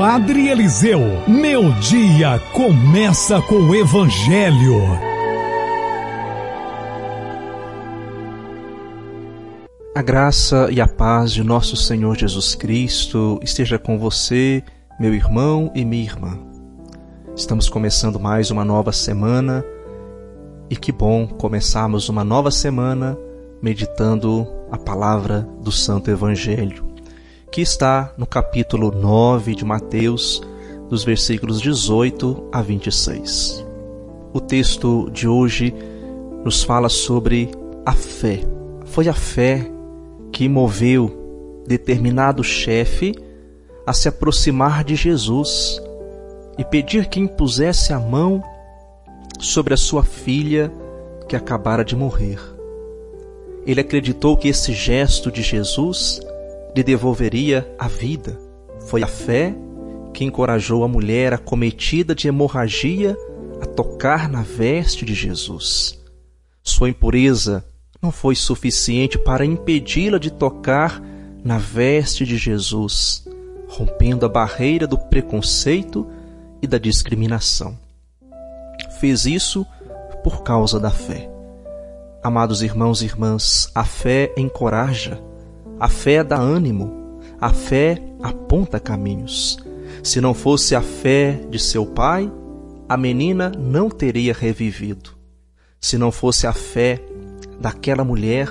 Padre Eliseu, meu dia começa com o Evangelho. A graça e a paz de nosso Senhor Jesus Cristo esteja com você, meu irmão e minha irmã. Estamos começando mais uma nova semana e que bom começarmos uma nova semana meditando a palavra do Santo Evangelho que está no capítulo 9 de Mateus, dos versículos 18 a 26. O texto de hoje nos fala sobre a fé. Foi a fé que moveu determinado chefe a se aproximar de Jesus e pedir que impusesse a mão sobre a sua filha que acabara de morrer. Ele acreditou que esse gesto de Jesus lhe devolveria a vida. Foi a fé que encorajou a mulher acometida de hemorragia a tocar na veste de Jesus. Sua impureza não foi suficiente para impedi-la de tocar na veste de Jesus, rompendo a barreira do preconceito e da discriminação. Fez isso por causa da fé. Amados irmãos e irmãs, a fé encoraja, a fé dá ânimo, a fé aponta caminhos. Se não fosse a fé de seu pai, a menina não teria revivido. Se não fosse a fé daquela mulher,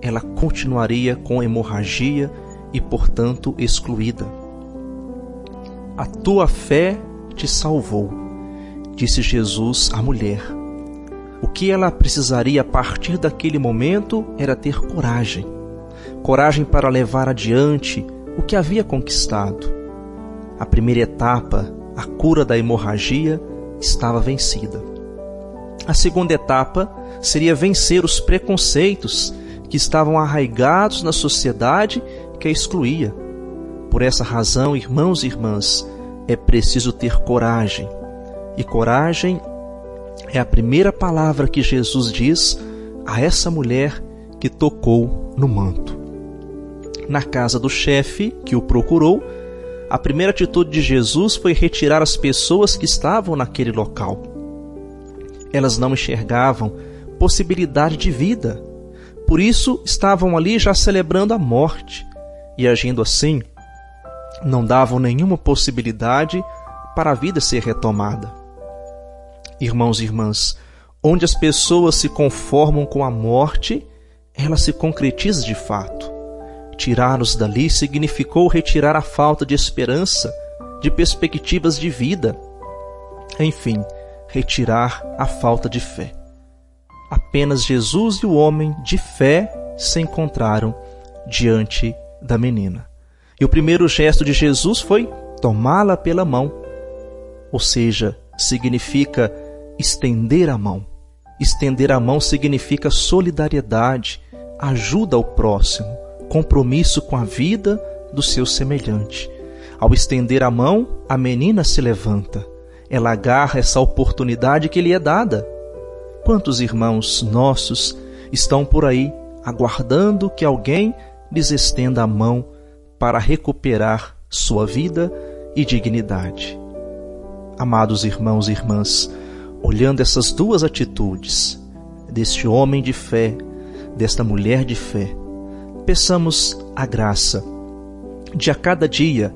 ela continuaria com hemorragia e, portanto, excluída. A tua fé te salvou, disse Jesus à mulher. O que ela precisaria a partir daquele momento era ter coragem coragem para levar adiante o que havia conquistado. A primeira etapa, a cura da hemorragia, estava vencida. A segunda etapa seria vencer os preconceitos que estavam arraigados na sociedade que a excluía. Por essa razão, irmãos e irmãs, é preciso ter coragem. E coragem é a primeira palavra que Jesus diz a essa mulher que tocou no manto na casa do chefe que o procurou, a primeira atitude de Jesus foi retirar as pessoas que estavam naquele local. Elas não enxergavam possibilidade de vida. Por isso estavam ali já celebrando a morte e agindo assim, não davam nenhuma possibilidade para a vida ser retomada. Irmãos e irmãs, onde as pessoas se conformam com a morte, ela se concretiza de fato. Tirar-nos dali significou retirar a falta de esperança, de perspectivas de vida. Enfim, retirar a falta de fé. Apenas Jesus e o homem de fé se encontraram diante da menina. E o primeiro gesto de Jesus foi tomá-la pela mão, ou seja, significa estender a mão. Estender a mão significa solidariedade, ajuda ao próximo compromisso com a vida do seu semelhante. Ao estender a mão, a menina se levanta. Ela agarra essa oportunidade que lhe é dada. Quantos irmãos nossos estão por aí aguardando que alguém lhes estenda a mão para recuperar sua vida e dignidade? Amados irmãos e irmãs, olhando essas duas atitudes, deste homem de fé, desta mulher de fé, peçamos a graça de a cada dia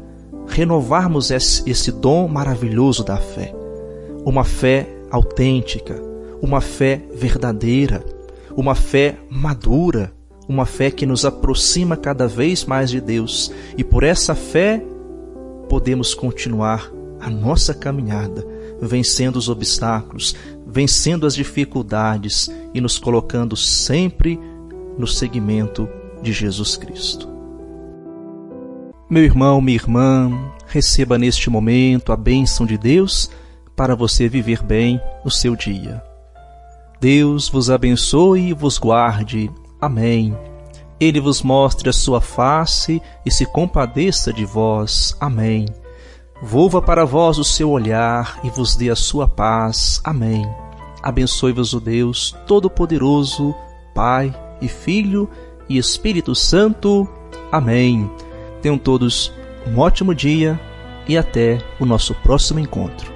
renovarmos esse, dom maravilhoso da fé. Uma fé autêntica, uma fé verdadeira, uma fé madura, uma fé que nos aproxima cada vez mais de Deus e por essa fé podemos continuar a nossa caminhada, vencendo os obstáculos, vencendo as dificuldades e nos colocando sempre no segmento de Jesus Cristo. Meu irmão, minha irmã, receba neste momento a bênção de Deus para você viver bem o seu dia. Deus vos abençoe e vos guarde. Amém. Ele vos mostre a sua face e se compadeça de vós. Amém. Volva para vós o seu olhar e vos dê a sua paz. Amém. Abençoe-vos o Deus Todo-Poderoso, Pai e Filho e Espírito Santo. Amém. Tenham todos um ótimo dia e até o nosso próximo encontro.